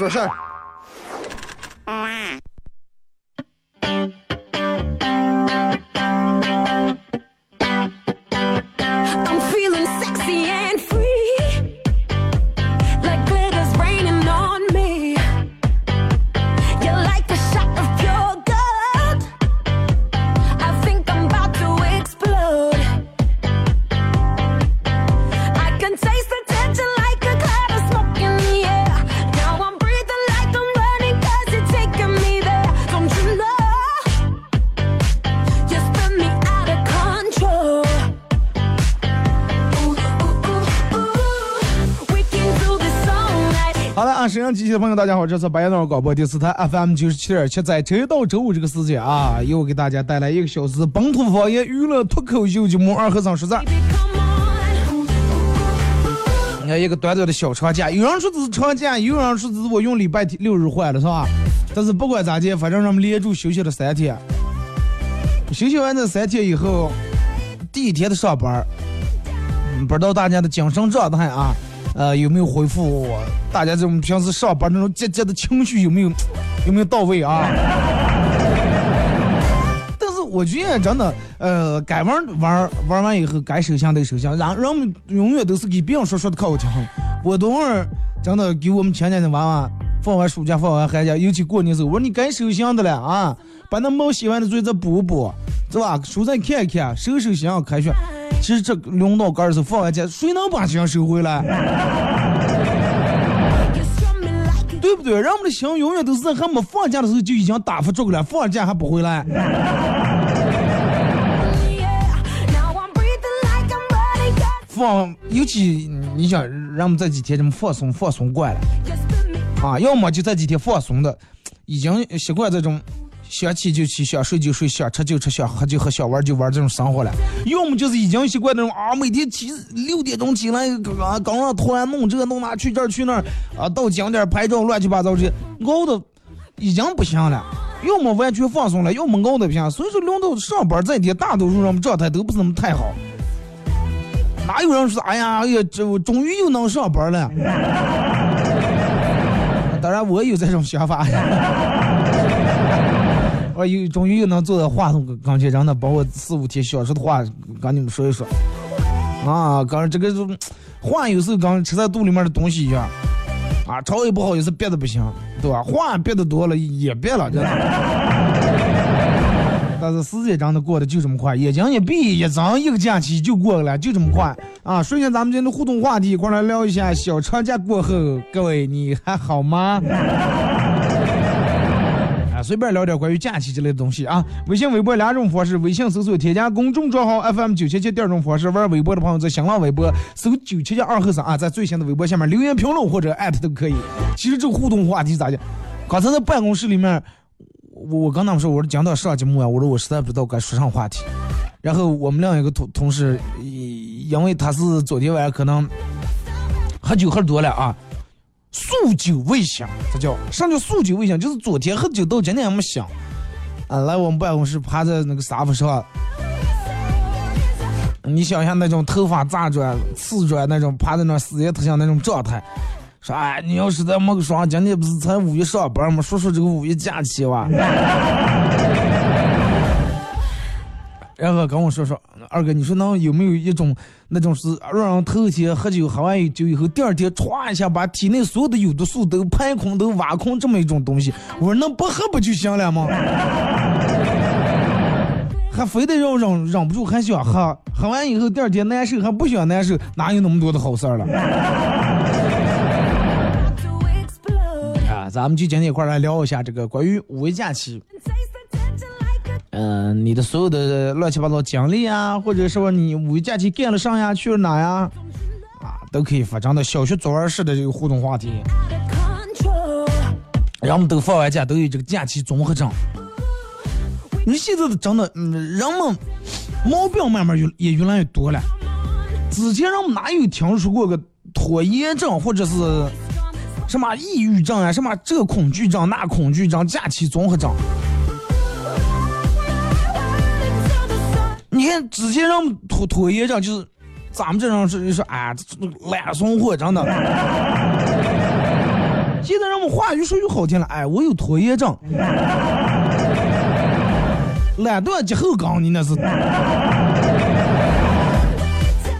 不是。阳机器的朋友，大家好，这是白杨广播电视台 FM 九十七点七，在周一到周五这个时间啊，又给大家带来一个小时本土方言娱乐脱口秀节目《二和尚实战》。你看一个短短的小长假，有人说这是长假，有人说这是我用礼拜六日换了，是吧？但是不管咋地，反正让我们连住休息了三天。休息完这三天以后，第一天的上班，不知道大家的精神状态啊，呃，有没有回复我？大家这种平时上班那种积极的情绪有没有有没有到位啊？但是我觉得真的，呃，该玩玩玩完以后，该收箱得收箱，让人们永远都是给别人说说的可好听。我等会儿真的给我们前年的娃娃放完暑假、放完寒假，尤其过年时候，我说你该收箱的了啊，把那没写完的作业再补补，是吧？书再看一看，收收箱，开学。其实这领导杆儿的时候，放完假，谁能把箱收回来？对不对？人们的心永远都是在还没放假的时候就已经打发住了，放假还不回来。放，尤其你想，让我们这几天这么放松放松惯了啊，要么就这几天放松的，已经习惯这种想起就起，想睡就睡，想吃就吃，想喝就喝，想玩就玩这种生活了；要么就是已经习惯那种啊，每天起六点钟起来，啊，刚上突然弄这弄那，去这儿去那儿，啊，到景点拍照，乱七八糟这些，熬的已经不行了。要么完全放松了，要么熬的不行。所以说，轮到上班这一天，大多数人们状态都不是那么太好。哪有人说，哎呀，哎呀，这我终于又能上班了？当然，我有这种想法。我又终于又能坐在话筒跟前，真的把我四五天想说的话跟你们说一说。啊，刚这个就话有时候刚吃在肚里面的东西一样，啊，肠胃不好也是憋的不行，对吧？话憋的多了也憋了，真的。但是时间真的过得就这么快，眼睛一闭一睁，一个假期就过了，就这么快啊！顺着咱们今天的互动话题，一块儿来聊一下小长假过后，各位你还好吗？随便聊点关于假期之类的东西啊。微信、微博两种方式，微信搜索添加公众账号 FM 九七七，第二种方式玩微博的朋友在新浪微博搜九七七二和三啊，在最新的微博下面留言评论或者艾特都可以。其实这个互动话题咋讲？刚才在办公室里面。我我跟他们说，我说讲到上节目啊，我说我实在不知道该说啥话题。然后我们另一个同同事，因为他是昨天晚上可能喝酒喝多了啊，宿酒未醒，这叫啥叫宿酒未醒？就是昨天喝酒到今天还没醒啊。来我们办公室趴在那个沙发上，你想想那种头发炸转、刺转那种趴在那死也特像那种状态。说哎，你要是在没个说，今天不是才五一上班吗？说说这个五一假期吧。然后跟我说说，二哥，你说那有没有一种那种是让人头一天喝酒喝完酒以后，第二天歘一下把体内所有的有毒素都排空、都挖空这么一种东西？我说那不喝不就行了吗？还非得让忍忍不住还想喝，喝完以后第二天难受还不想难受，哪有那么多的好事儿了？啊，咱们就今天一块来聊一下这个关于五一假期，嗯、你的所有的乱七八糟经历啊，或者说你五一假期干了啥呀，去了哪呀，啊，都可以发展到小学作文式的这个互动话题。人们都放完假都有这个假期综合症。你现在的真的，嗯，人们毛病慢慢越也越来越多了。之前人们哪有听说过个拖延症或者是什么抑郁症啊，什么这恐惧症那恐惧症，假期综合症？你看之前人们拖拖延症就是咱们这种是说哎懒怂货，真的。现在让我们话语说句好听了，哎，我有拖延症。懒惰及后杠，你那是。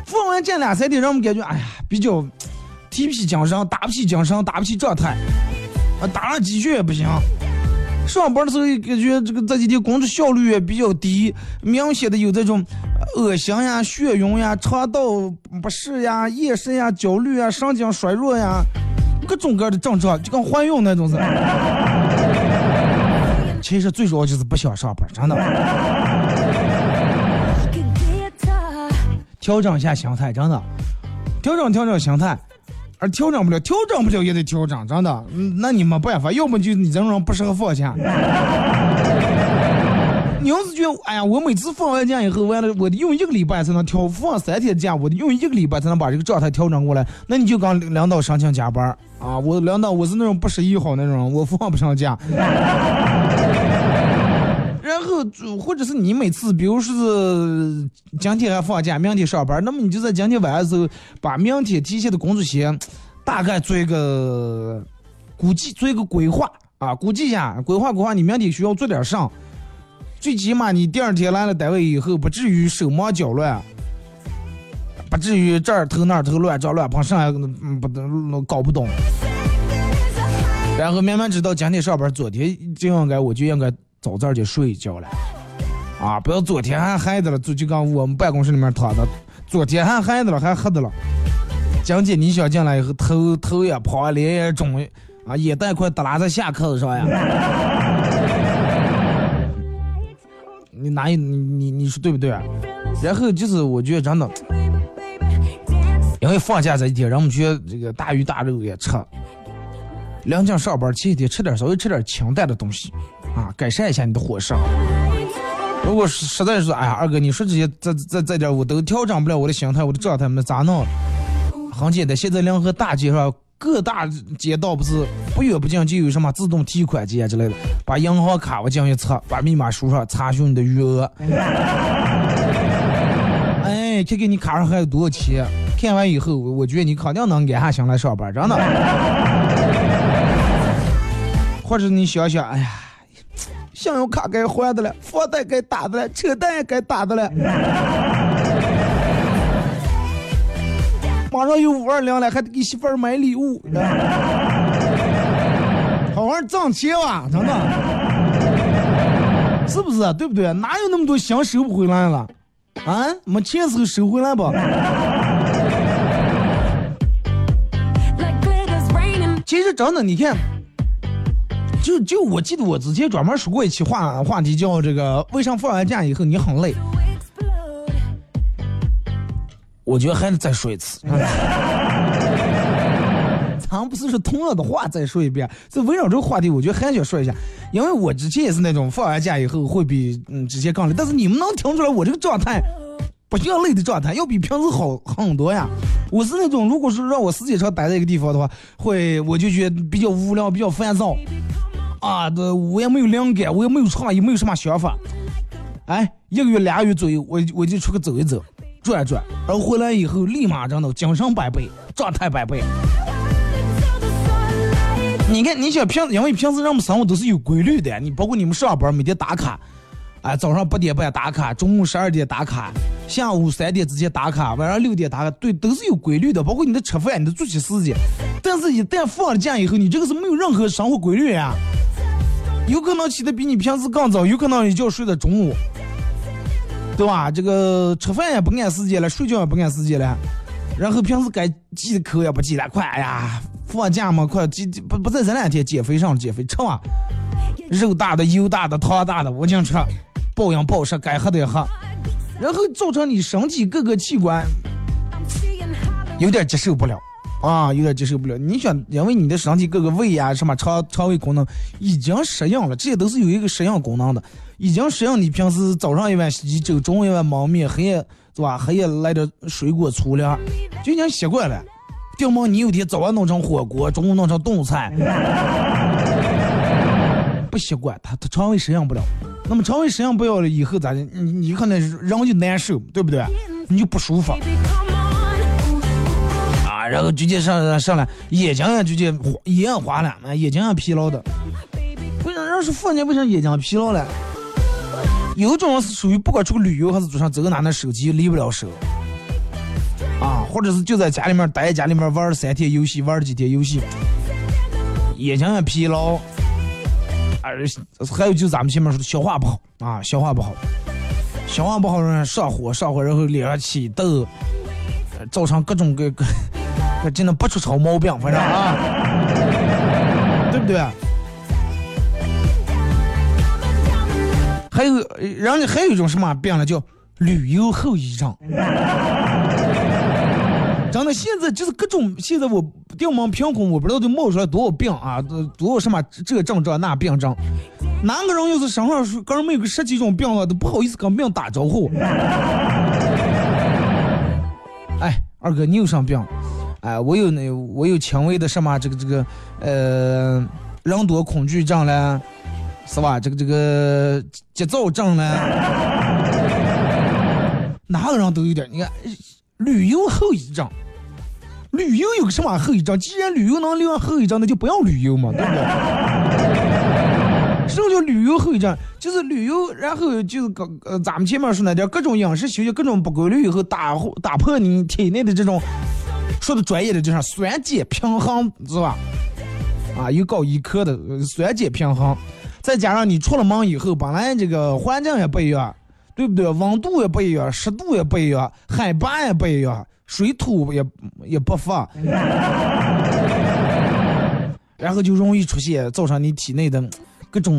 放完假两三天，让我们感觉哎呀比较提不起精神，打不起精神，打不起状态，啊，打了几局也不行。上班的时候感觉这个这几天工作效率也比较低，明显的有这种恶心呀、眩晕呀、肠道不适呀、夜深呀、焦虑呀、神经衰弱呀，各种各样的症状，就跟怀孕那种似的。其实最主要就是不想上班，真的。调整一下心态，真的，调整调整心态，而调整不了，调整不了也得调整，真的。嗯那你没办法，要么就你这种人不适合放假。你要是觉得，哎呀，我每次放完假以后，完了，我得用一个礼拜才能调，放三天假，我得用一个礼拜才能把这个状态调整过来。那你就刚领导申请加班啊，我领导我是那种不十一号那种，我放不上假。然后就或者是你每次，比如说是今天还放假，明天上班，那么你就在今天晚上的时候，把明天提前的工作先大概做一个估计，做一个规划啊，估计一下，规划规划，你明天需要做点啥，最起码你第二天来了单位以后，不至于手忙脚乱，不至于这儿头那儿头乱撞乱碰，上来不搞不懂。然后慢慢知道今天上班，昨天就应该我就应该早早就睡一觉了，啊，不要昨天还嗨的了，就就刚我们办公室里面躺的，昨天还嗨的了，还喝的了，今天你想进来以后，头头也胖，脸也肿，啊，眼袋快耷拉在下颏子上呀，你哪有你你你说对不对啊？然后就是我觉得真的，因为放假这一天，人们觉得这个大鱼大肉也吃。临近上班前一天吃点稍微吃点清淡的东西，啊，改善一下你的伙食。如果是实在是，哎呀，二哥，你说这些这这这点我都调整不了我的心态，我的状态，那咋弄？很简单，现在临河大街上各大街道不是不远不近就有什么自动提款机啊之类的，把银行卡我进去测，把密码输上，查询你的余额。哎，看看你卡上还有多少钱？看完以后，我觉得你肯定能安下心来上班，真的。或者你想想，哎呀，信用卡该还的了，房贷该打的了，车贷也该打的了，马上有五二零了，还得给媳妇儿买礼物，好好挣钱吧，真的，是不是？对不对？哪有那么多钱收不回来了？啊，没钱时候收回来吧。其实真的，你看。就就我记得我之前专门说过一期话话题，叫这个为啥放完假以后你很累？我觉得还得再说一次。咱不是说同样的话再说一遍，这围绕这个话题，我觉得还想说一下，因为我之前也是那种放完假以后会比嗯之前更累，但是你们能听出来我这个状态不像累的状态，要比平时好很多呀。我是那种如果是让我时间长待在一个地方的话，会我就觉得比较无聊，比较烦躁。啊，这我也没有灵感，我也没有创意，没有什么想法。哎，一个月、俩个月左右，我我就出去走一走，转一转，然后回来以后立马真的精神百倍，状态百倍。你看，你想平，因为平时人们生活都是有规律的，你包括你们上班每天打卡，哎，早上八点半打卡，中午十二点打卡，下午三点之前打卡，晚上六点打卡，对，都是有规律的，包括你的吃饭、你的作息时间。但是，一旦放了假以后，你这个是没有任何生活规律呀。有可能起的比你平时更早，有可能一觉睡到中午，对吧？这个吃饭也不按时间了，睡觉也不按时间了，然后平时该忌的口也不忌了，快哎呀，放假嘛，快忌不不在这两天减肥上减肥，吃嘛，肉大的、油大的、汤大的，我净吃，暴饮暴食，该喝的也喝，然后造成你身体各个器官有点接受不了，啊，有点接受不了。你想，因为你的身体各个胃呀、什么肠肠胃功能已经适应了，这些都是有一个适应功能的，已经适应你平时早上一碗稀粥，中午一碗焖面，黑夜是吧？黑夜来点水果粗粮，就已经习惯了。顶么你有天早上弄成火锅，中午弄成冻菜，不习惯，他他肠胃适应不了。那么肠胃适应不了了以后咋的？你你可能人就难受，对不对？你就不舒服。然后直接上上来，眼睛也直接花眼花了，啊，眼睛也疲劳的。为啥要是妇女为啥眼睛疲劳了？有种是属于不管出去旅游还是路上走哪那手机离不了手，啊，或者是就在家里面待家里面玩儿三天游戏，玩儿几天游戏，眼睛也疲劳，而还有就是咱们前面说的消化不好啊，消化不好，消化不好容易上火，上火然后脸上起痘。造成各种各各，这真的不出啥毛病，反正啊，对不对？还有，呃人家还有一种什么病呢？叫旅游后遗症。真的，现在就是各种，现在我掉毛凭空，我不知道就冒出来多少病啊，都多少什么这个症状那病症。哪个人要是身上是个人没有个十几种病的话，都不好意思跟病打招呼。哎，二哥，你有啥病？哎，我有那我有轻微的什么这个这个呃人多恐惧症嘞，是吧？这个这个急躁症嘞，哪个人都有点。你看，旅游后遗症，旅游有个什么后遗症？既然旅游能留下后遗症，那就不要旅游嘛，对不对？什么叫旅游后遗症？就是旅游，然后就是个呃，咱们前面说那点各种饮食休息、各种不规律以后打打破你体内的这种，说的专业的就是酸碱平衡，是吧？啊，有搞医科的酸碱平衡，再加上你出了门以后，本来这个环境也不一样，对不对？温度也不一样，湿度也不一样，海拔也不一样，水土也也不符。然后就容易出现造成你体内的各种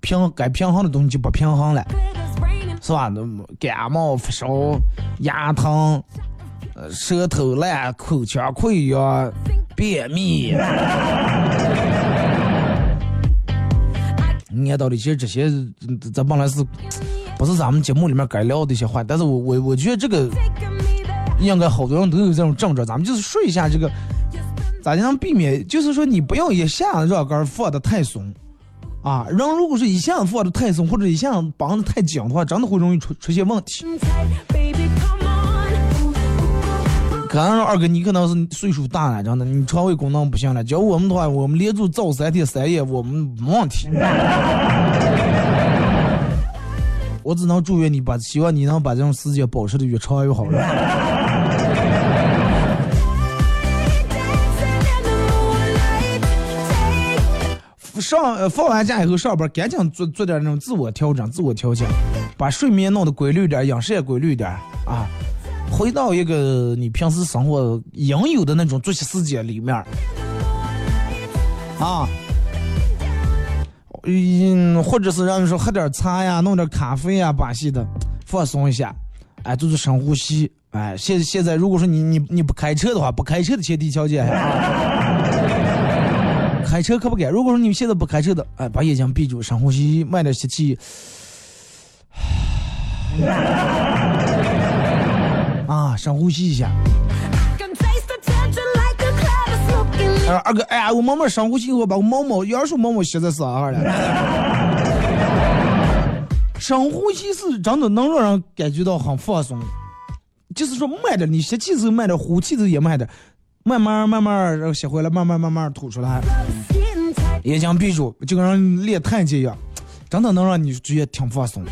平该平衡的东西就不平衡了，是吧？那感冒、发烧、牙疼、舌头烂、口腔溃疡、便秘。按道理，其实这些咱本来是不是咱们节目里面该聊的一些话，但是我我我觉得这个应该好多人都有这种症状，咱们就是说一下这个，咋就能避免？就是说你不要一下子让杆儿放的太松，啊，人如果是一下子放的太松，或者一下子绑的太紧的话，真的会容易出出现问题。可能二哥你可能是岁数大了，真的，你肠胃功能不行了。叫我们的话，我们连住早三天三夜，我们没问题。我只能祝愿你把，希望你能把这种时间保持的越长越好了。上放完假以后上班，赶紧做做点那种自我调整、自我调节，把睡眠弄得规律点，饮食也规律点啊，回到一个你平时生活应有的那种作息时间里面儿啊。嗯，或者是让你说喝点茶呀，弄点咖啡呀，把戏的放松一下，哎，做做深呼吸，哎，现现在如果说你你你不开车的话，不开车的前提条件啊。开车可不敢。如果说你现在不开车的，哎，把眼睛闭住，深呼吸，慢点吸气。啊，深呼吸一下。二哥，哎呀，我慢慢深呼吸以后，把我毛毛杨树毛毛吸在身上了。深呼吸是真的能让人感觉到很放松，就是说慢点，你吸气的时候慢点，呼气的时候也慢点，慢慢慢慢，然后吸回来，慢慢慢慢吐出来。眼睛闭住，就跟人练太极一样，真的能让你觉得挺放松。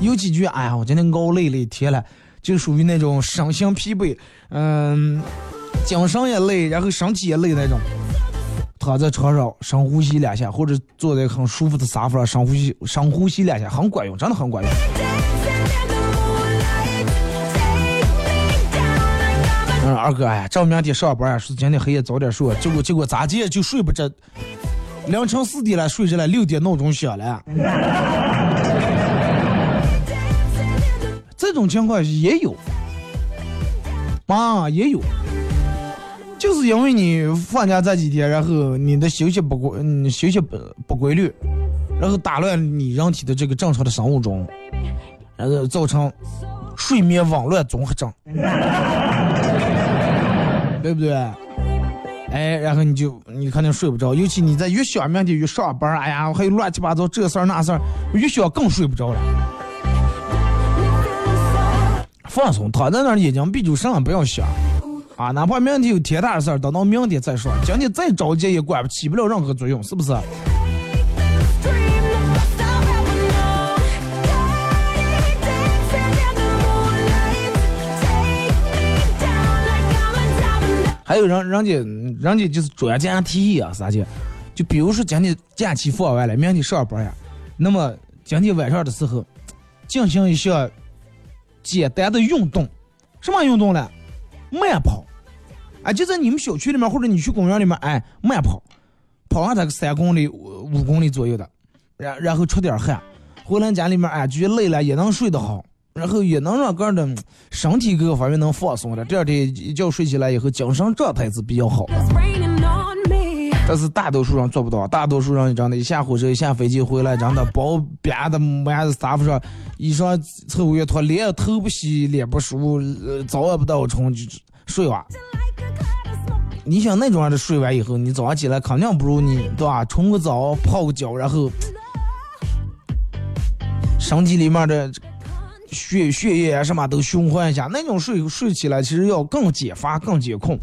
有几句，哎呀，我今天熬累了一天了，就属于那种身心疲惫，嗯，精神也累，然后身体也累那种。躺在床上深呼吸两下，或者坐在很舒服的沙发上深呼吸，深呼吸两下，很管用，真的很管用。嗯，二哥，哎呀，这明天上班，说今天黑夜早点睡，结果结果咋地就睡不着，凌晨四点了睡着了，六点闹钟响了。这种情况也有，啊，也有。就是因为你放假这几天，然后你的休息不规，嗯，休息不不规律，然后打乱你人体的这个正常的生物钟，然后造成睡眠紊乱综合症，对不对？哎，然后你就你肯定睡不着，尤其你在越想明天越上班，哎呀，还有乱七八糟这事儿那事儿，越想更睡不着了。放松，躺在那儿眼睛闭住，什么不要想啊！哪怕明天有天大的事儿，等到明天再说。今天再着急也管不起不了任何作用，是不是？还有人，人家人家就是专家提议啊，啥的？就比如说今天假期放完了，明天上班呀，那么今天晚上的时候进行一项简单的运动，什么运动呢？慢跑，哎，就在你们小区里面或者你去公园里面，哎，慢跑，跑上它个三公里、五公里左右的，然然后出点汗，回来家里面哎，觉得累了也能睡得好。然后也能让个人的身体各个方面能放松的，第二天一觉睡起来以后，精神状态是比较好的。但是大多数人做不到，大多数人真的，一下火车一下飞机回来，真的包憋的满是沙发上，衣裳臭味脱，脸头不洗，脸不梳，呃，澡也不倒冲就睡完。你想那种样的睡完以后，你早上起来肯定不如你对吧？冲个澡，泡个脚，然后身体里面的。血血液什么都循环一下，那种睡睡起来其实要更解乏、更解困。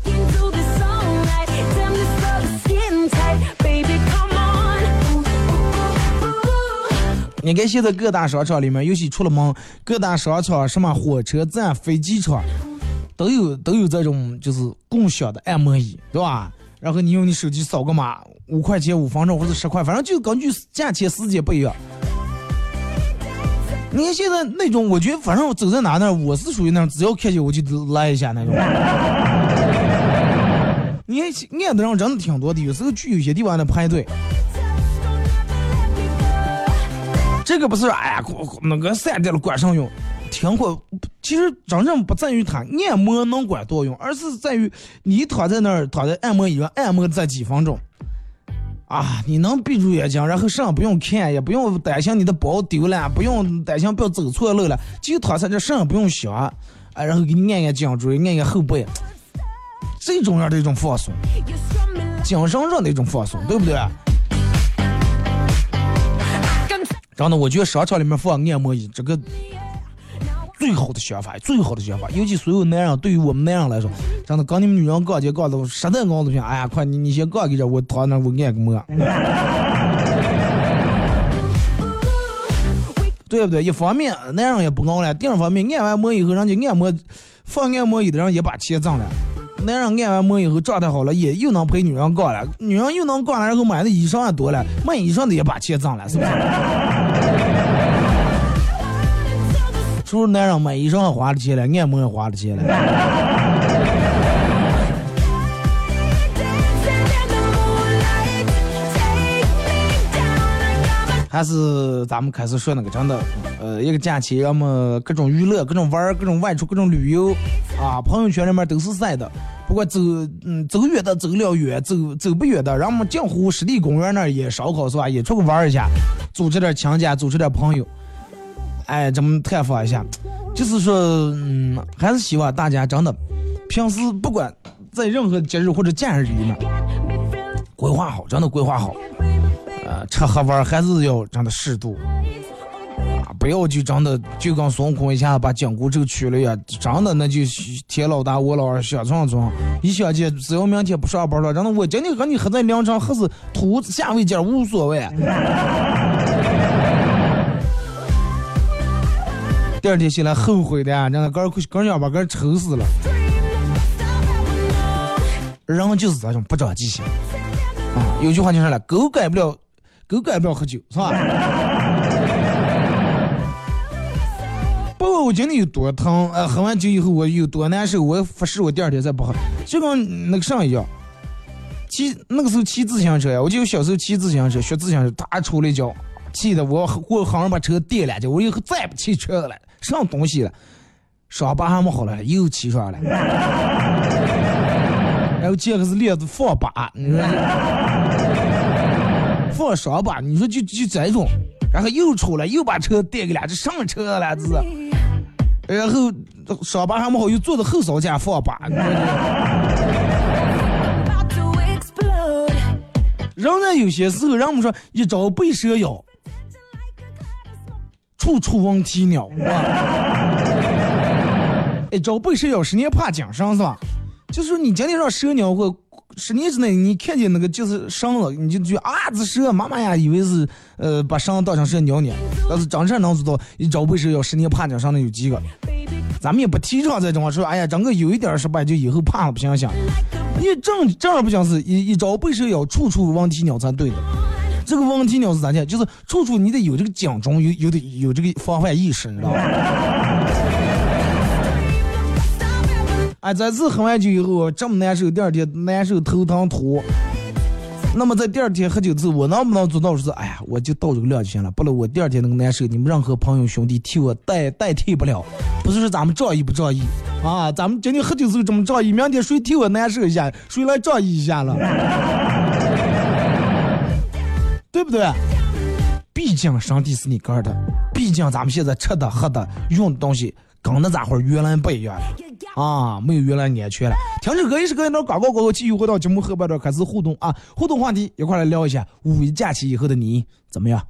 你看现在各大商场里面，尤其出了门，各大商场什么火车站、飞机场，都有都有这种就是共享的按摩椅，对吧？然后你用你手机扫个码，五块钱五分钟或者十块，反正就根据价钱时间不一样。你看现在那种，我觉得反正我走在哪那，我是属于那种只要看见我就来一下那种。你看按的人真的挺多的，有时候去有些地方的排队。这个不是哎呀，那个散掉了管上用，挺过。其实真正不在于它按摩能管多用，而是在于你躺在那儿躺在按摩椅上按摩这几分钟。啊，你能闭住眼睛，然后啥也不用看，也不用担心你的包丢了，不用担心不要走错路了，就躺在这啥也不用想，啊，然后给你按按颈椎，按按后背，最重要的一种放松，精神上的一种放松，对不对？真的，我觉得商场里面放按摩椅，这个。最好的想法，最好的想法，尤其所有男人，对于我们男人来说，真的跟你们女人杠起杠的实在杠不行。哎呀，快你你先杠给这，我躺那我按个摩，对不对？一方面男人也不熬了，第二方面按完摩以后，人家按摩放按摩椅的人也把钱挣了。男人按完摩以后状态好了，也又能陪女人逛了，女人又能逛了，然后买的衣裳也多了，买衣裳的也把钱挣了，是不是？除了 男人买衣裳还花了钱了，按摩也花了钱了。还是咱们开始说那个真的，呃，一个假期，要么各种娱乐，各种玩各种外出，各种旅游，啊，朋友圈里面都是晒的。不过走，嗯，走远的走了远，走走不远的，让我们江湖湿地公园那儿也烧烤是吧？也出去玩一下，组织点亲家，组织点朋友。哎，咱们探访一下，就是说，嗯，还是希望大家真的，平时不管在任何节日或者假日里面，规划好，真的规划好，呃，吃喝玩还是要真的适度，啊，不要就真的就跟孙悟空一下把紧箍咒取了呀，真的那就天老大我老二想撞撞，一想起只要明天不上班了，真的我今天和你喝在凉场，还是图下位件无所谓。第二天醒来后悔的，真的，哥儿哥儿想把哥儿抽死了。人就是这种不长记性啊！有句话就是了，狗改不了，狗改不了喝酒，是吧？不管我今天有多疼，呃，喝完酒以后我有多难受，我发誓我第二天再不喝。就跟那个上一样，骑那个时候骑自行车呀，我就小时候骑自行车，学自行车，他抽了一脚，气得我我好像把车颠两脚，我以后再也不骑车了。上东西了？伤疤还没好了，又骑出来了。然后后接个是链子放把，你说放双把，你说就就这种，然后又出来又把车带给俩，这什么车了这是？然后上把还没好，又坐到后槽架放吧，你说人呢有些时候，人们说一朝被蛇咬，处处闻啼鸟，一朝被蛇咬，十年怕井绳，是吧？就是说你今天让蛇咬过，十年之内你看见那个就是绳子，你就觉啊这蛇，妈妈呀，以为是呃把绳当成蛇咬你，但是真正能做到一朝被蛇咬，十年怕井绳的有几个？咱们也不提倡这种说，哎呀，整个有一点失败就以后怕了不行想。你正正儿不讲是一一朝被蛇咬，处处闻啼鸟才对的。这个闻啼鸟是咋讲？就是处处你得有这个警钟，有有得有这个防范意识，你知道吧？哎，这次喝完酒以后这么难受，第二天难受头疼吐。那么在第二天喝酒之后，我能不能做到是？哎呀，我就倒这个量就行了，不然我第二天那个难受，你们任何朋友兄弟替我代代替不了。不是说咱们仗义不仗义啊，咱们今天喝酒时候这么仗义，明天谁替我难受一下，谁来仗义一下了？对不对？毕竟身体是你个儿的，毕竟咱们现在吃的、喝的、用的东西跟那咋会儿原来不一样了啊，没有原来安全了。听着歌一时隔一段广告过后，继续回到节目后半段开始互动啊，互动话题一块来聊一下五一假期以后的你怎么样？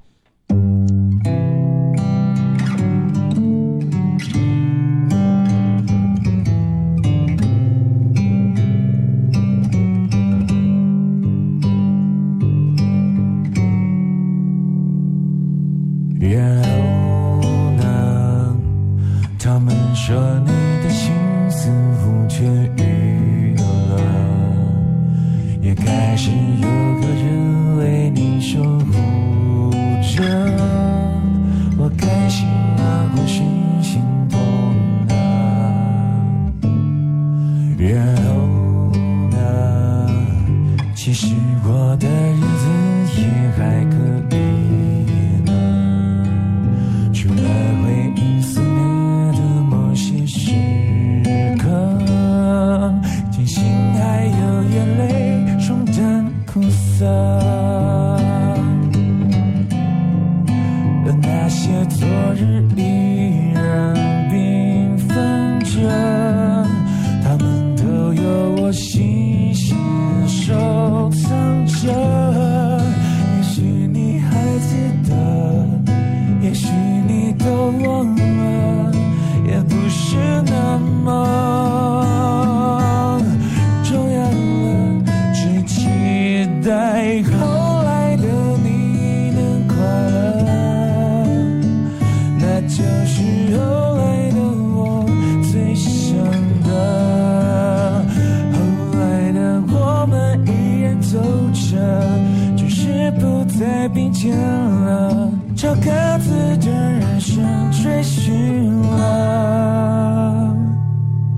在并肩了。朝各自的人生追寻了，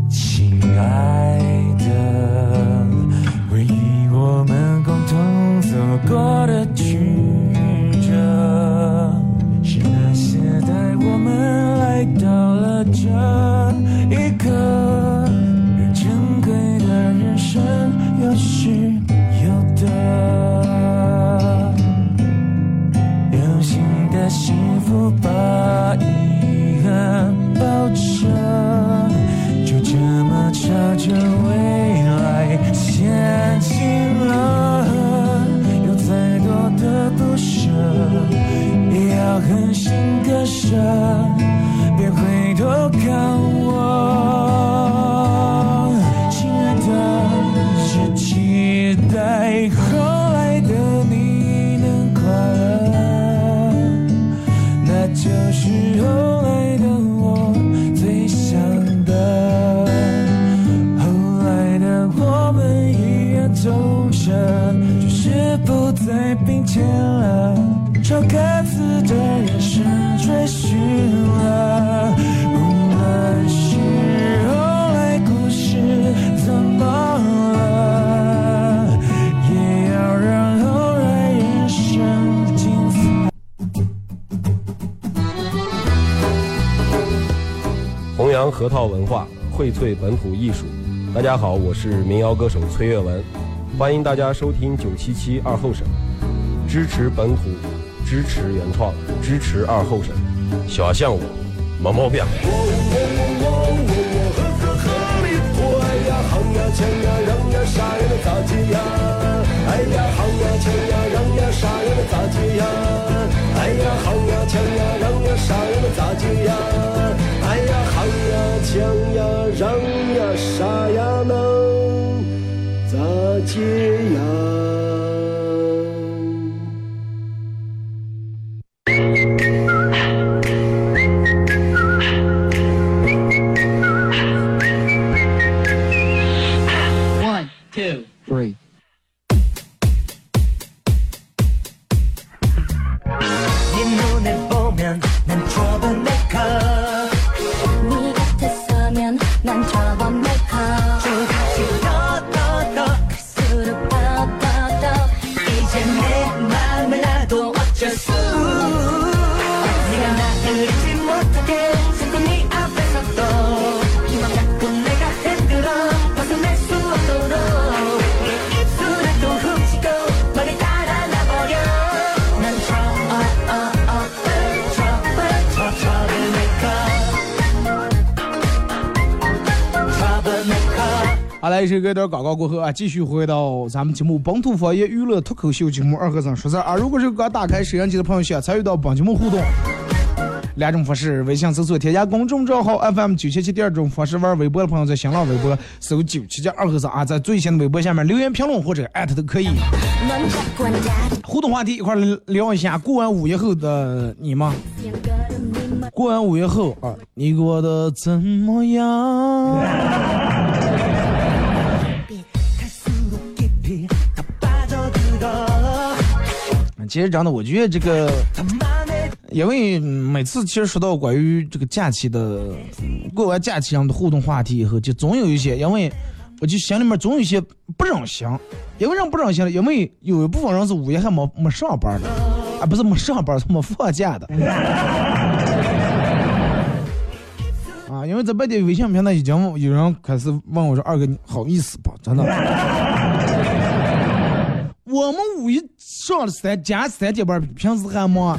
亲爱的，回忆我们共同走过的朝各自的人生追寻了。无论是后来故事怎么了，也要让后来人生精彩。弘扬核桃文化，荟萃本土艺术，大家好，我是民谣歌手崔月文，欢迎大家收听九七七二后生，支持本土，支持原创，支持二后生，小像我，没毛病。来一首一段广告过后啊，继续回到咱们节目《本土方言娱乐脱口秀》节目二和尚说事儿啊。如果是刚打开摄像机的朋友，想参与到本节目互动，两种方式：微信搜索添加公众账号 FM 九七七；第二种方式，玩微博的朋友在新浪微博搜九七七二和尚啊，在最新的微博下面留言评论或者艾特都可以。互动话题，一块聊一下过完五一后的你吗？过完五一后啊，你过得怎么样？其实真的，我觉得这个，因为每次其实说到关于这个假期的，过完假期上的互动话题以后，就总有一些，因为我就心里面总有一些不忍心，因为人不忍心了，因为有一部分人是五一还没没上班的，啊，不是没上班，是没放假的。啊，因为在外地微信平台已经有人开始问我说：“二哥，你好意思不？真的。”我们五一上了三加三节班，平时还忙。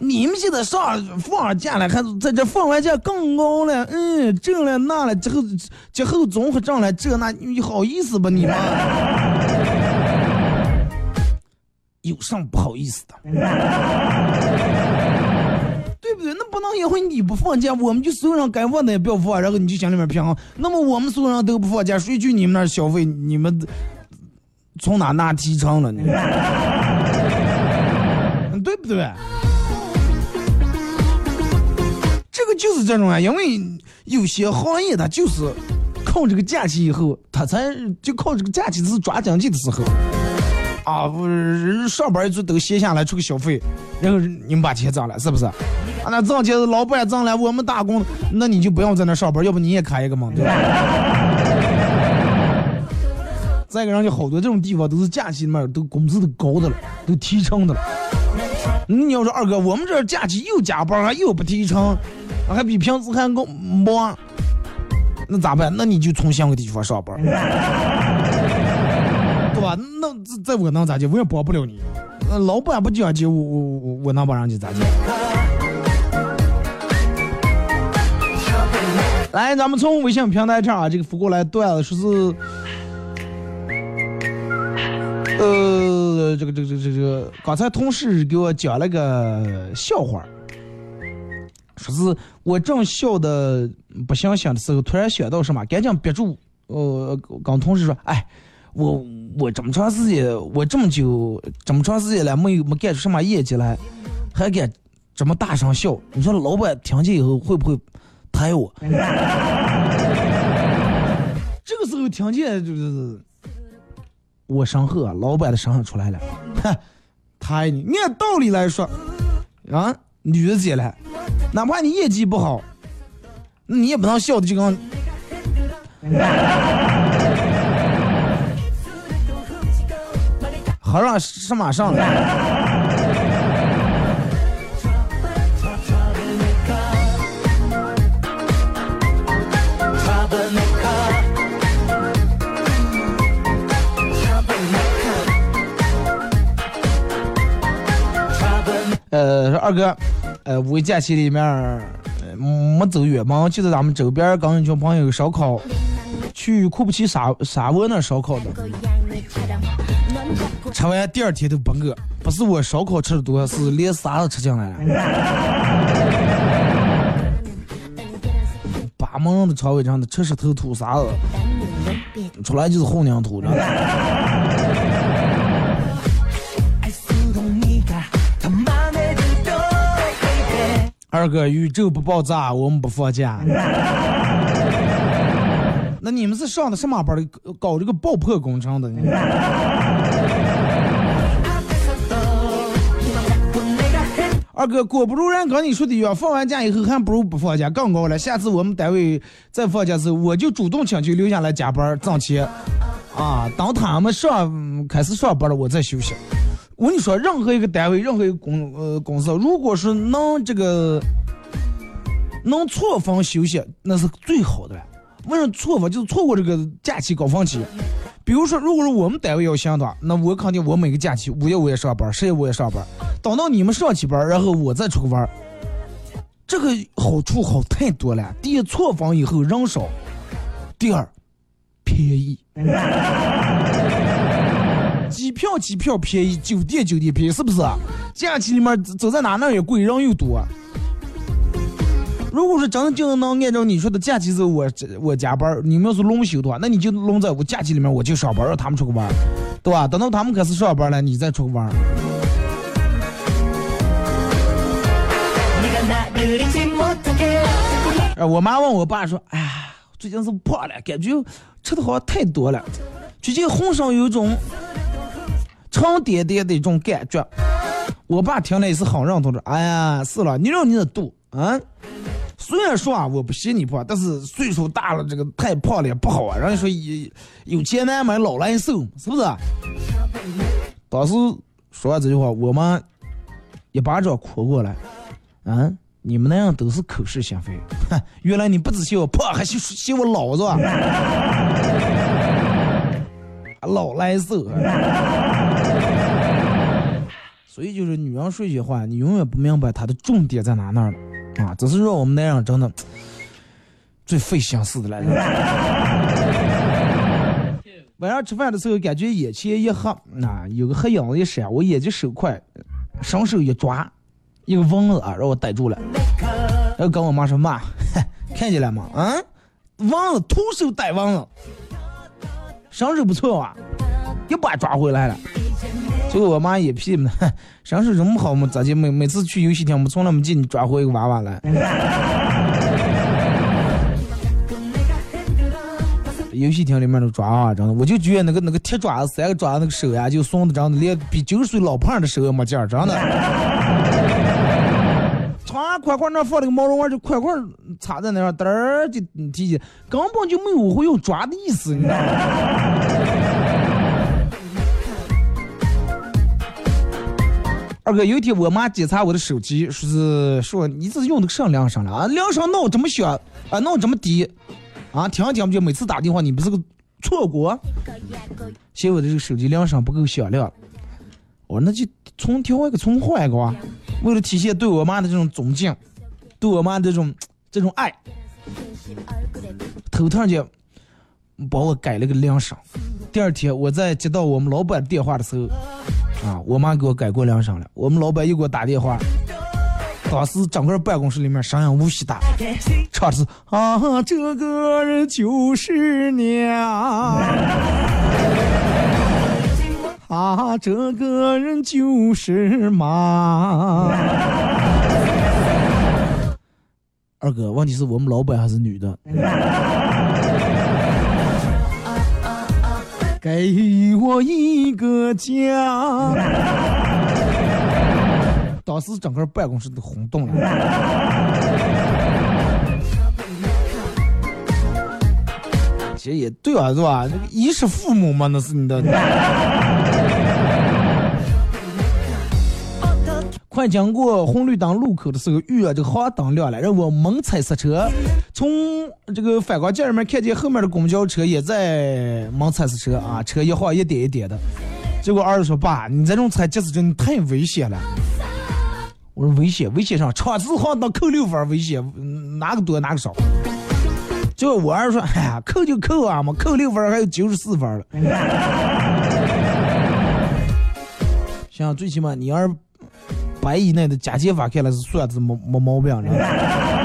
你们现在上放假了，还在这放完假更高了，嗯，这了那了，之后之后综合挣了这那，你好意思吧你们？有什么不好意思的？对不对？那不能因为你不放假，我们就所有人该放的也不要放，然后你就心里面平衡。那么我们所有人都不放假，谁去你们那儿消费？你们从哪拿提成了呢？对不对？这个就是这种啊，因为有些行业它就是靠这个假期以后，它才就靠这个假期是抓经济的时候。啊，不是人上班一族都歇下来出个消费，然后你们把钱挣了，是不是？啊，那挣钱老板挣了，我们打工，那你就不用在那上班，要不你也开一个嘛，对吧？再一个人家好多这种地方都是假期里面都工资都高的了，都提成的了。你要说二哥，我们这假期又加班还又不提成，还比平时还高忙，那咋办？那你就从相个地方上班。对吧？那这这我能咋接？我也帮不了你。那，老板不讲究，我我我我能帮人家咋接？来，咱们从微信平台上啊，这个发过来段子说是，呃，这个这个这个这个，刚才同事给我讲了个笑话，说是我正笑的不想想的时候，突然想到什么，赶紧憋住。呃，跟同事说，哎。我我这么长时间，我这么久这么长时间了，没有没干出什么业绩来，还敢这么大声笑，你说老板听见以后会不会抬我？这个时候听见就是我声后啊，老板的身上出来了，哼，他爱你，按道理来说，啊，女的姐来，哪怕你业绩不好，你也不能笑的就跟。和尚上马上了。呃，说二哥，呃，五一假期里面、呃没走远嘛，就在咱们周边跟一群朋友烧烤，去库布齐沙沙窝那烧烤的。吃完第二天都不饿，不是我烧烤吃的多，是连沙都吃进来了。把门人的肠胃真的吃石头吐沙子，出来就是混凝土，真的。二哥，宇宙不爆炸，我们不放假。那你们是上的什么班的？搞这个爆破工程的？二哥，果不如人跟你说的一样，放完假以后还不如不放假，更高了。下次我们单位再放假时，我就主动请求留下来加班挣钱。啊，等他们上嗯开始上班了，我再休息。我跟你说，任何一个单位，任何一个公呃公司，如果是能这个能错峰休息，那是最好的了。为什么错峰就是错过这个假期高峰期？比如说，如果是我们单位要相的话，那我肯定我每个假期五月我也上班，十月我也上班。等到你们上起班，然后我再出去玩，这个好处好太多了。第一，错峰以后人少；第二，便宜。机票机票便宜，酒店酒店便宜，是不是？假期里面走在哪哪也贵，人又多。如果说真就能按照你说的假期时候我我加班，你们要是轮休的话，那你就轮在我假期里面我就上班，让他们出去玩，对吧？等到他们开始上班了，你再出去玩。哎，我妈问我爸说：“哎呀，最近是胖了，感觉吃的好像太多了，最近浑身有种沉甸甸的一种感觉。”我爸听了也是很认同的。哎呀，是了，你让你的肚啊，虽然说啊我不嫌你胖，但是岁数大了，这个太胖了也不好啊。人家说有有钱难买老难受，是不是？当时说完这句话，我妈一巴掌哭过来，啊，你们那样都是口是心非。哼，原来你不只嫌我胖，还嫌嫌我老是吧？老来色。所以就是女人说句话，你永远不明白她的重点在哪那儿啊！只是让我们男人真的最费心思的了。晚上吃饭的时候，感觉眼前一黑，啊，有个黑影子一闪，我眼疾手快，伸手一抓，一个蚊子啊，让我逮住了。然后跟我妈说：“妈，看见了吗？啊，蚊子徒手逮蚊子，身手不错啊，一把抓回来了。”结果我妈也批嘛，身手这么好嘛，咋就每每次去游戏厅，我们从来没见你抓回一个娃娃来。游戏厅里面的抓啊，真的，我就觉得那个那个铁爪子，三个爪子那个手呀，就松的真的，连比九十岁老胖的手也没劲儿，真的。歘，块块那放了个毛绒玩，就块块插在那上，嘚儿就提起，根本就没有会用抓的意思，你知道吗？二哥，有一天我妈检查我的手机，说是说你这是用的上铃声了啊，铃声闹这么响啊，闹这么低啊，听听不就每次打电话你不是个错过？嫌我的这个手机铃声不够响亮，我说那就重调一个，重换一个啊。为了体现对我妈的这种尊敬，对我妈这种这种爱，头疼就把我改了个铃声。第二天我在接到我们老板电话的时候。啊！我妈给我改过铃声了。我们老板又给我打电话，当时整个办公室里面声音无比大，唱的是啊，这个人就是娘，啊，这个人就是妈。二哥，问题是我们老板还是女的？给我一个家。当时整个办公室都轰动了。其实也对啊，是吧？那个衣食父母嘛，那是你的。快经过红绿灯路口的时候，遇啊这个黄灯亮了，让我猛踩刹车。从这个反光镜里面看见后面的公交车也在猛踩刹车啊，车一晃一点一点的。结果儿子说：“爸，你这种踩脚踏车你太危险了。”我说危险，危险上闯次黄灯扣六分，危险哪个多哪个少。结果我儿子说，哎呀，扣就扣啊嘛，扣六分还有九十四分了。想最起码你要是百以内的加减法看来是算是没没毛病的。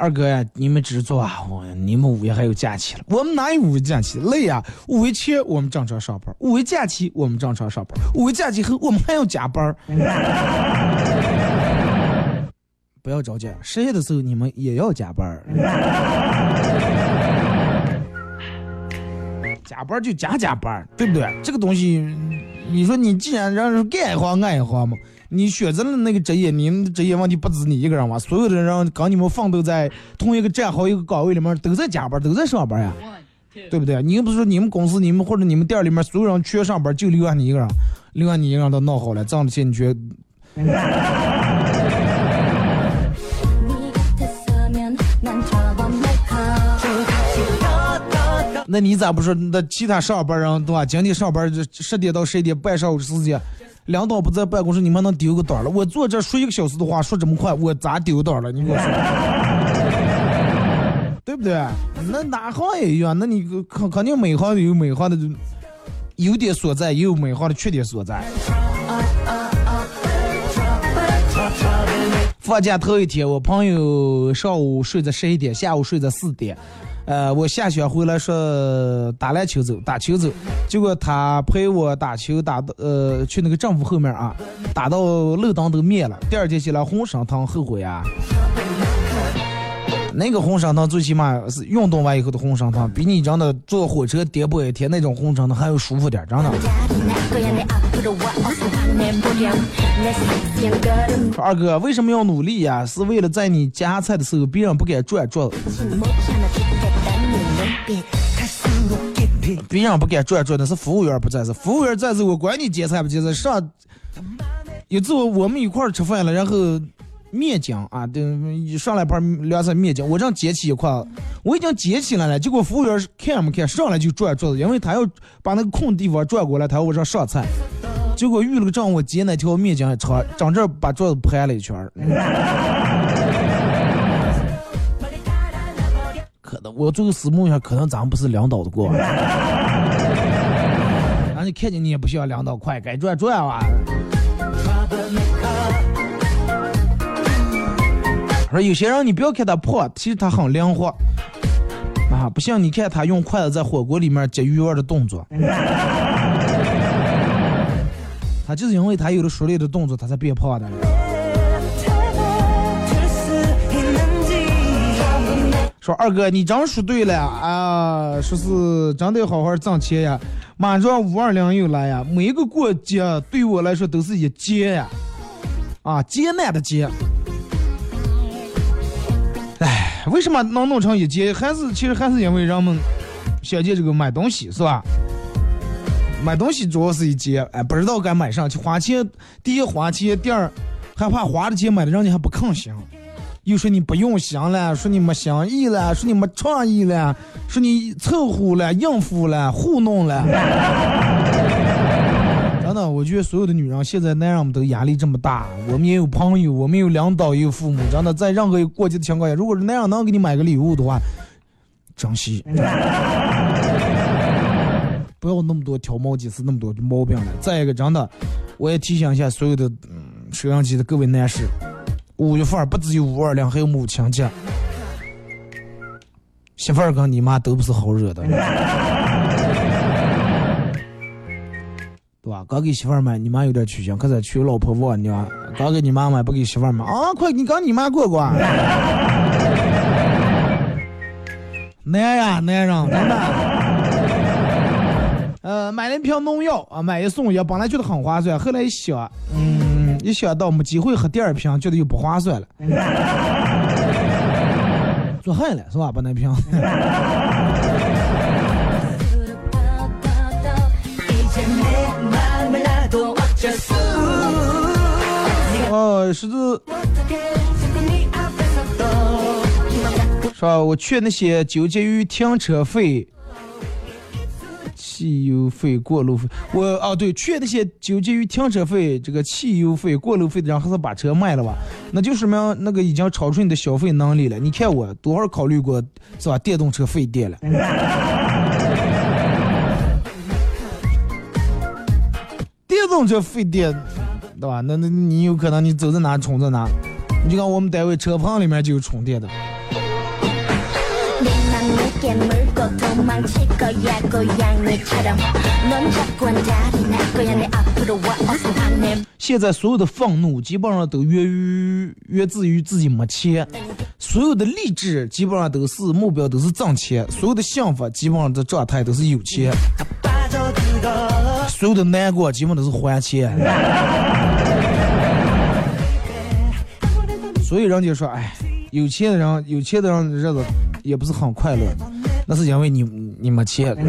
二哥呀，你们知足啊，我你们五一还有假期了，我们哪有五一假期？累呀、五一前我们正常上班，五一假期我们正常上班，五一假期后我们还要加班。不要着急，失业的时候你们也要加班。加班就加加班，对不对？这个东西，你说你既然让人干一行爱一行嘛，你选择了那个职业你们的职业问题不止你一个人哇所有的人跟你们奋斗在同一个战壕一个岗位里面都在加班都在上班呀。对不对？你又不是说你们公司你们或者你们店里面所有人缺上班就留下你一个人留下你一个人都弄好了这样的你缺那你咋不说？那其他上班人对啊今天上班就十点到十一点半上午十四领导不在办公室，你们能丢个胆儿了？我坐这说一个小时的话，说这么快，我咋丢胆儿了？你给我说，对不对？那哪行也一样，那你肯肯定每行有每行的优点所在，也有每行的缺点所在。放假头一天，我朋友上午睡在十一点，下午睡在四点。呃，我下学回来说打篮球走，打球走，结果他陪我打球打到呃去那个政府后面啊，打到路灯都灭了。第二天起来红绳疼，后悔啊。那个红绳疼最起码是运动完以后的红绳疼，比你真的坐火车颠簸一天那种红绳疼还要舒服点，真的。二哥，为什么要努力呀、是为了在你夹菜的时候，别人不敢转桌子。别人不敢转桌，那是服务员不在这。服务员在这，我管你接菜不接菜。上有次我我们一块儿吃饭了，然后面筋啊，对，上来盘凉菜面筋，我正捡起一块，我已经捡起来了，结果服务员看也没看，上来就转桌子，因为他要把那个空地方转过来，他要我这上菜。结果遇了个正我捡那条面筋长，长这把桌子拍了一圈 我最后思慕一下，可能咱们不是领导的锅。让你看见你也不需要领导，快该转转啊！说有些人你不要看他胖，其实他很灵活啊，不像你看他用筷子在火锅里面夹鱼丸的动作，他就是因为他有了熟练的动作，他才变胖的。说二哥，你真说对了啊！说是真得好好挣钱呀。马上五二零又来呀，每一个过节对我来说都是一劫呀，啊，劫难的劫。哎，为什么能弄成一劫？还是其实还是因为人们想借这个买东西是吧？买东西主要是一劫，哎，不知道该买啥去花钱。第一花钱，第二害怕花的钱买的人家还不肯行。又说你不用想了，说你没想意了，说你没创意了，说你凑合了、应付了、糊弄了。真的，我觉得所有的女人现在男人们都压力这么大，我们也有朋友，我们有领导，也有父母。真的，在任何过节的情况下，如果是男人能给你买个礼物的话，珍惜，不要那么多挑毛几次那么多毛病了。再一个，真的，我也提醒一下所有的嗯收音机的各位男士。五月份不只有五二零，还有母亲节。媳妇儿跟你妈都不是好惹的，对吧？刚给媳妇儿买，你妈有点取向，可是娶老婆忘娘。刚给你妈买，不给媳妇儿买啊！快，你跟你妈过过。难呀，难让，真的。呃，买了一瓶农药啊，买一送一，本来觉得很划算，后来一想，嗯，一想到没机会喝第二瓶，觉得又不划算了，做恨了是吧？把那瓶。哦，是的。是吧？我劝那些纠结于停车费汽油费、过路费，我啊对，劝那些纠结于停车费、这个汽油费、过路费的人，还是把车卖了吧？那就说明那个已经超出你的消费能力了。你看我多少考虑过是吧？电动车费电了。电动车费电，对吧？那那你有可能你走在哪充在哪，你就看我们单位车棚里面就有充电的。내맘 내게 물고 도망칠 거야 고양이처럼 넌 자꾸 한자리 날 거야 내 앞으로 와 어서 화내 现在所有的愤怒基本上都源于源自于自己没钱，所有的励志基本上都是目标都是挣钱，所有的想法基本上的状态都是有钱，所有的难过基本都是还钱。所以人家说，哎，有钱的人，有钱的人日子也不是很快乐， 那是因为你你没钱。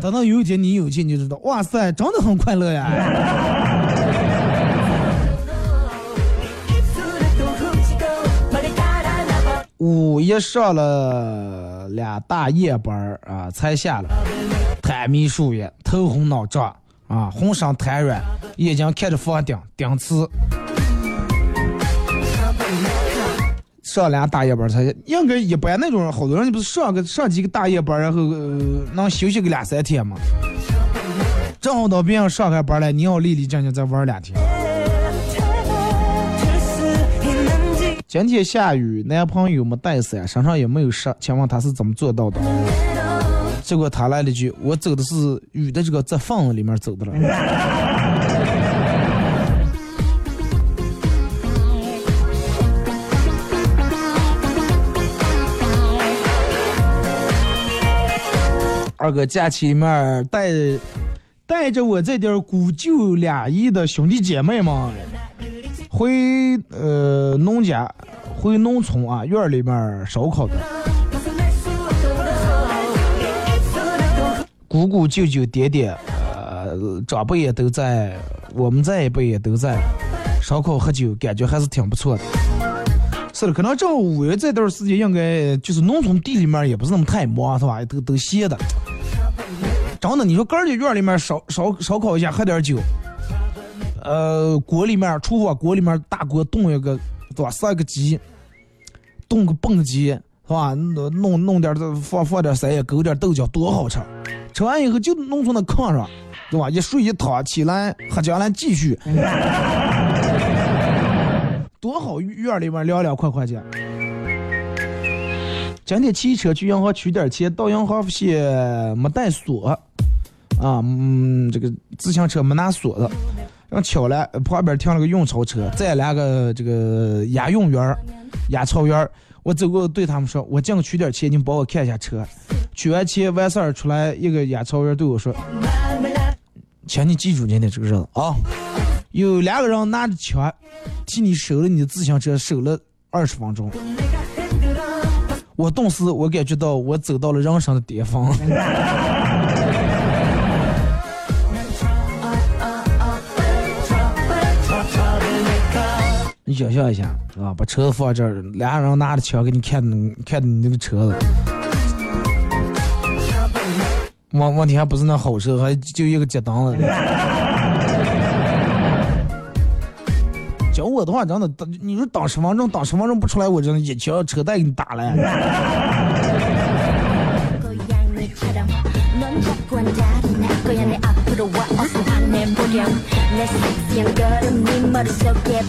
等到有一天你有钱，你就知道，哇塞，真的很快乐呀！午夜上了俩大夜班儿啊，才下来，贪迷数眼，头昏脑胀啊，浑身瘫软，眼睛看着房顶顶刺。上俩大夜班儿才，应该一般那种人，好多人不是上个上几个大夜班，然后、呃、能休息个两三天吗？正好到别人上开班来，你要立立正正再玩两天。今天下雨，男朋友没带伞，身上也没有湿，请问他是怎么做到的？结果他来了句：“我走的是雨的这个窄缝里面走的了。”二哥假期里面带带着我这点儿孤舅俩姨的兄弟姐妹们，回呃农家，回农村啊院儿里面烧烤的。姑姑、舅舅、爹爹，呃，长辈也都在，我们这一辈也都在，烧烤喝酒，感觉还是挺不错的。是的，可能正好五月这段时间，应该就是农村地里面也不是那么太忙，是吧？都都歇的。真的，你说个儿的院里面烧烧烧烤一下，喝点酒，呃，锅里面厨房锅里面大锅炖一个，对吧？杀个鸡，炖个蹦鸡，是吧？弄弄弄点儿放放点山药，勾点豆角，多好吃！吃完以后就弄从那炕上，对吧？一睡一躺起来，喝酒来继续，多好！院里面凉凉快快去。今天骑车去银行取点钱，到银行发现没带锁，啊，嗯，这个自行车没拿锁的，然后巧了，旁边停了个运钞车，再来个这个押运员、押钞员。我走过对他们说：“我进去取点钱，你帮我看一下车。”取完钱完事儿出来，一个押钞员对我说：“请你记住今天这个日子啊，有两个人拿着枪替你守了你的自行车，守了二十分钟。”我顿时我感觉到我走到了人生的巅峰。你想象一下，啊？把车子放这儿，俩人拿着枪给你看看你那个车子。问问题还不是那好车，还就一个接档子。我的话，真的，你说等十分钟，等十分钟不出来，我真的一脚车带给你打了。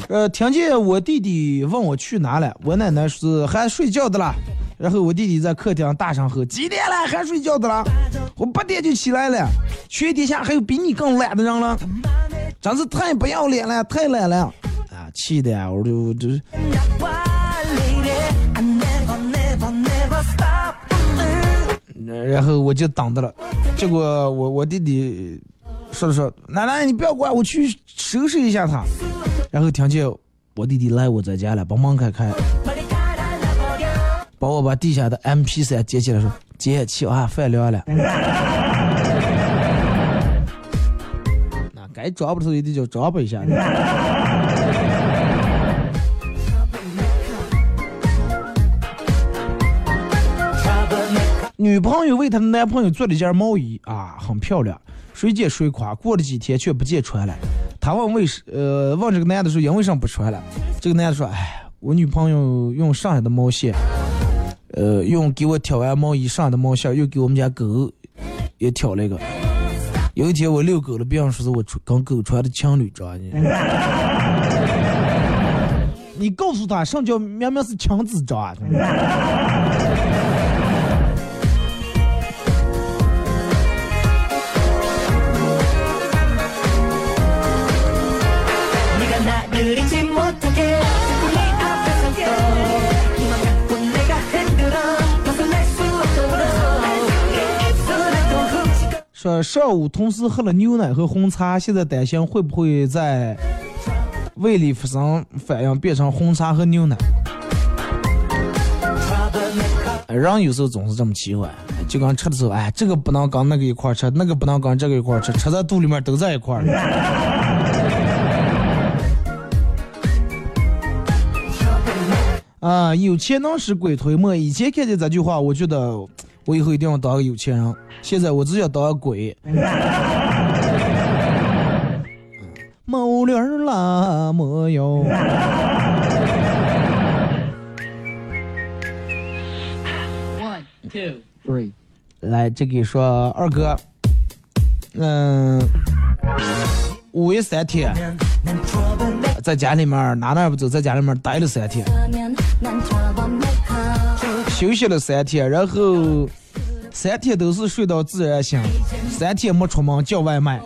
呃，听见我弟弟问我去哪了，我奶奶是还睡觉的啦。然后我弟弟在客厅大声吼：“几点了还睡觉的啦？我八点就起来了。雪底下还有比你更懒的人了，真是太不要脸了，太懒了。”气的呀，我就就是然后我就等着了，结果我我弟弟说了说：“奶奶，你不要管，我去收拾一下他。”然后听见我弟弟来我在家了，把门开开，把我把地下的 MP 三接起来说：“姐，起啊，饭凉了。”那该抓不头也得叫装吧一下。女朋友为她的男朋友做了一件毛衣啊，很漂亮，谁见谁夸。过了几天却不见穿了。她问为什呃问这个男的说因为什么不穿了？这个男的说，哎，我女朋友用剩下的毛线，呃，用给我挑完毛衣剩下的毛线，又给我们家狗也挑了一个。有一天我遛狗了，别人说是我穿跟狗穿的情侣装呢。你告诉他，什么叫明明是亲子装说上午同时喝了牛奶和红茶，现在担心会不会在胃里发生反应，变成红茶和牛奶。人有时候总是这么奇怪，就刚吃的时候，哎，这个不能跟那个一块儿吃，那个不能跟这个一块儿吃，吃在肚里面都在一块儿。啊，有钱能使鬼推磨。以前看见这句话，我觉得我以后一定要当个有钱人。现在我只想当个鬼。毛驴拉磨哟。One two three，来这个说二哥，嗯，五月三天，在家里面哪哪也不走，在家里面待了三天，休息了三天，然后。三天都是睡到自然醒三天没出门叫外卖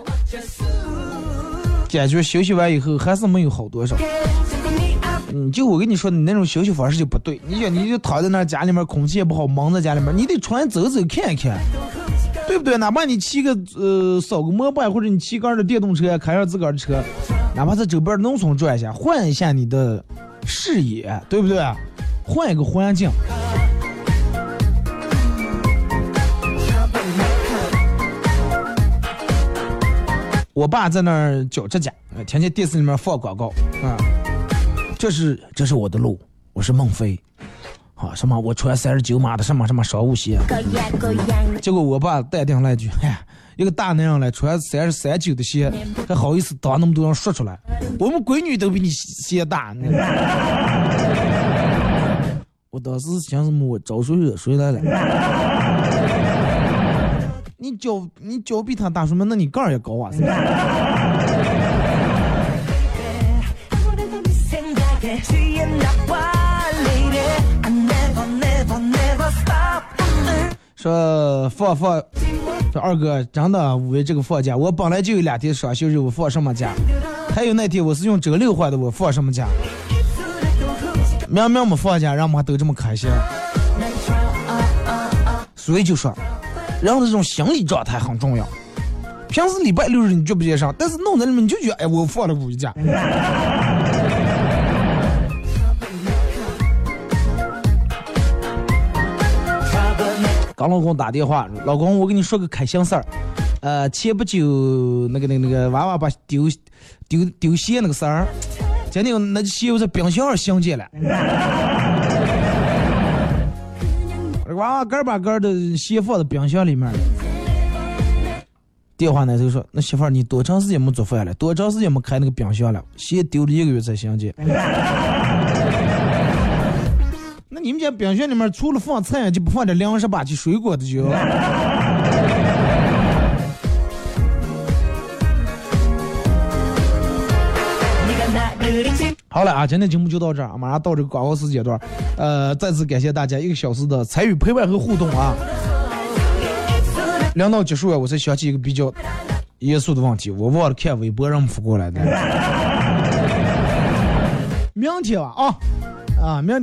感觉休息完以后还是没有好多少。你就我跟你说你那种休息方式就不对你想你就躺在那家里面空气也不好闷在家里面你得出来走走看一看对不对？哪怕你骑个呃扫个摩拜或者你骑个的电动车开上自个儿的车哪怕是周边农村转一下换一下你的视野对不对？换一个环境我爸在那儿脚指甲天天电视里面放广告啊这是这是我的路我是孟非啊什么我穿三十九码的什么什么商务鞋结果我爸淡定来句哎一个大男人来穿三十三九的鞋还好意思当那么多人说出来。我们闺女都比你鞋大我当时想什么我招谁惹谁来了。你脚你脚比他大说明那你个儿也高啊说放放说二哥真的五月这个放假我本来就有两天双休日我放什么假还有那天我是用周六换的我放什么假明明没放假人们还都这么开心。所以就说人的这种心理状态很重要。平时礼拜六日你就不接上，但是弄在里面你就觉得，哎，我放了五一假。刚老公打电话，老公，我跟你说个开心事儿，呃，前不久那个那个那个娃娃把丢丢丢鞋那个事儿，今天那鞋我在冰箱上相见了。娃娃个把个的鞋放在冰箱里面。电话那头说：“那媳妇，你多长时间没做饭了？多长时间没开那个冰箱了？先丢了一个月才想起。”那你们家冰箱里面除了放菜，就不放点粮食吧？就水果的就。好了啊，今天节目就到这儿，马上到这个广告时间段，呃，再次感谢大家一个小时的参与陪伴和互动啊。聊到结束啊，我才想起一个比较严肃的问题，我忘了看微博让们发过来的。明天啊啊啊，明天。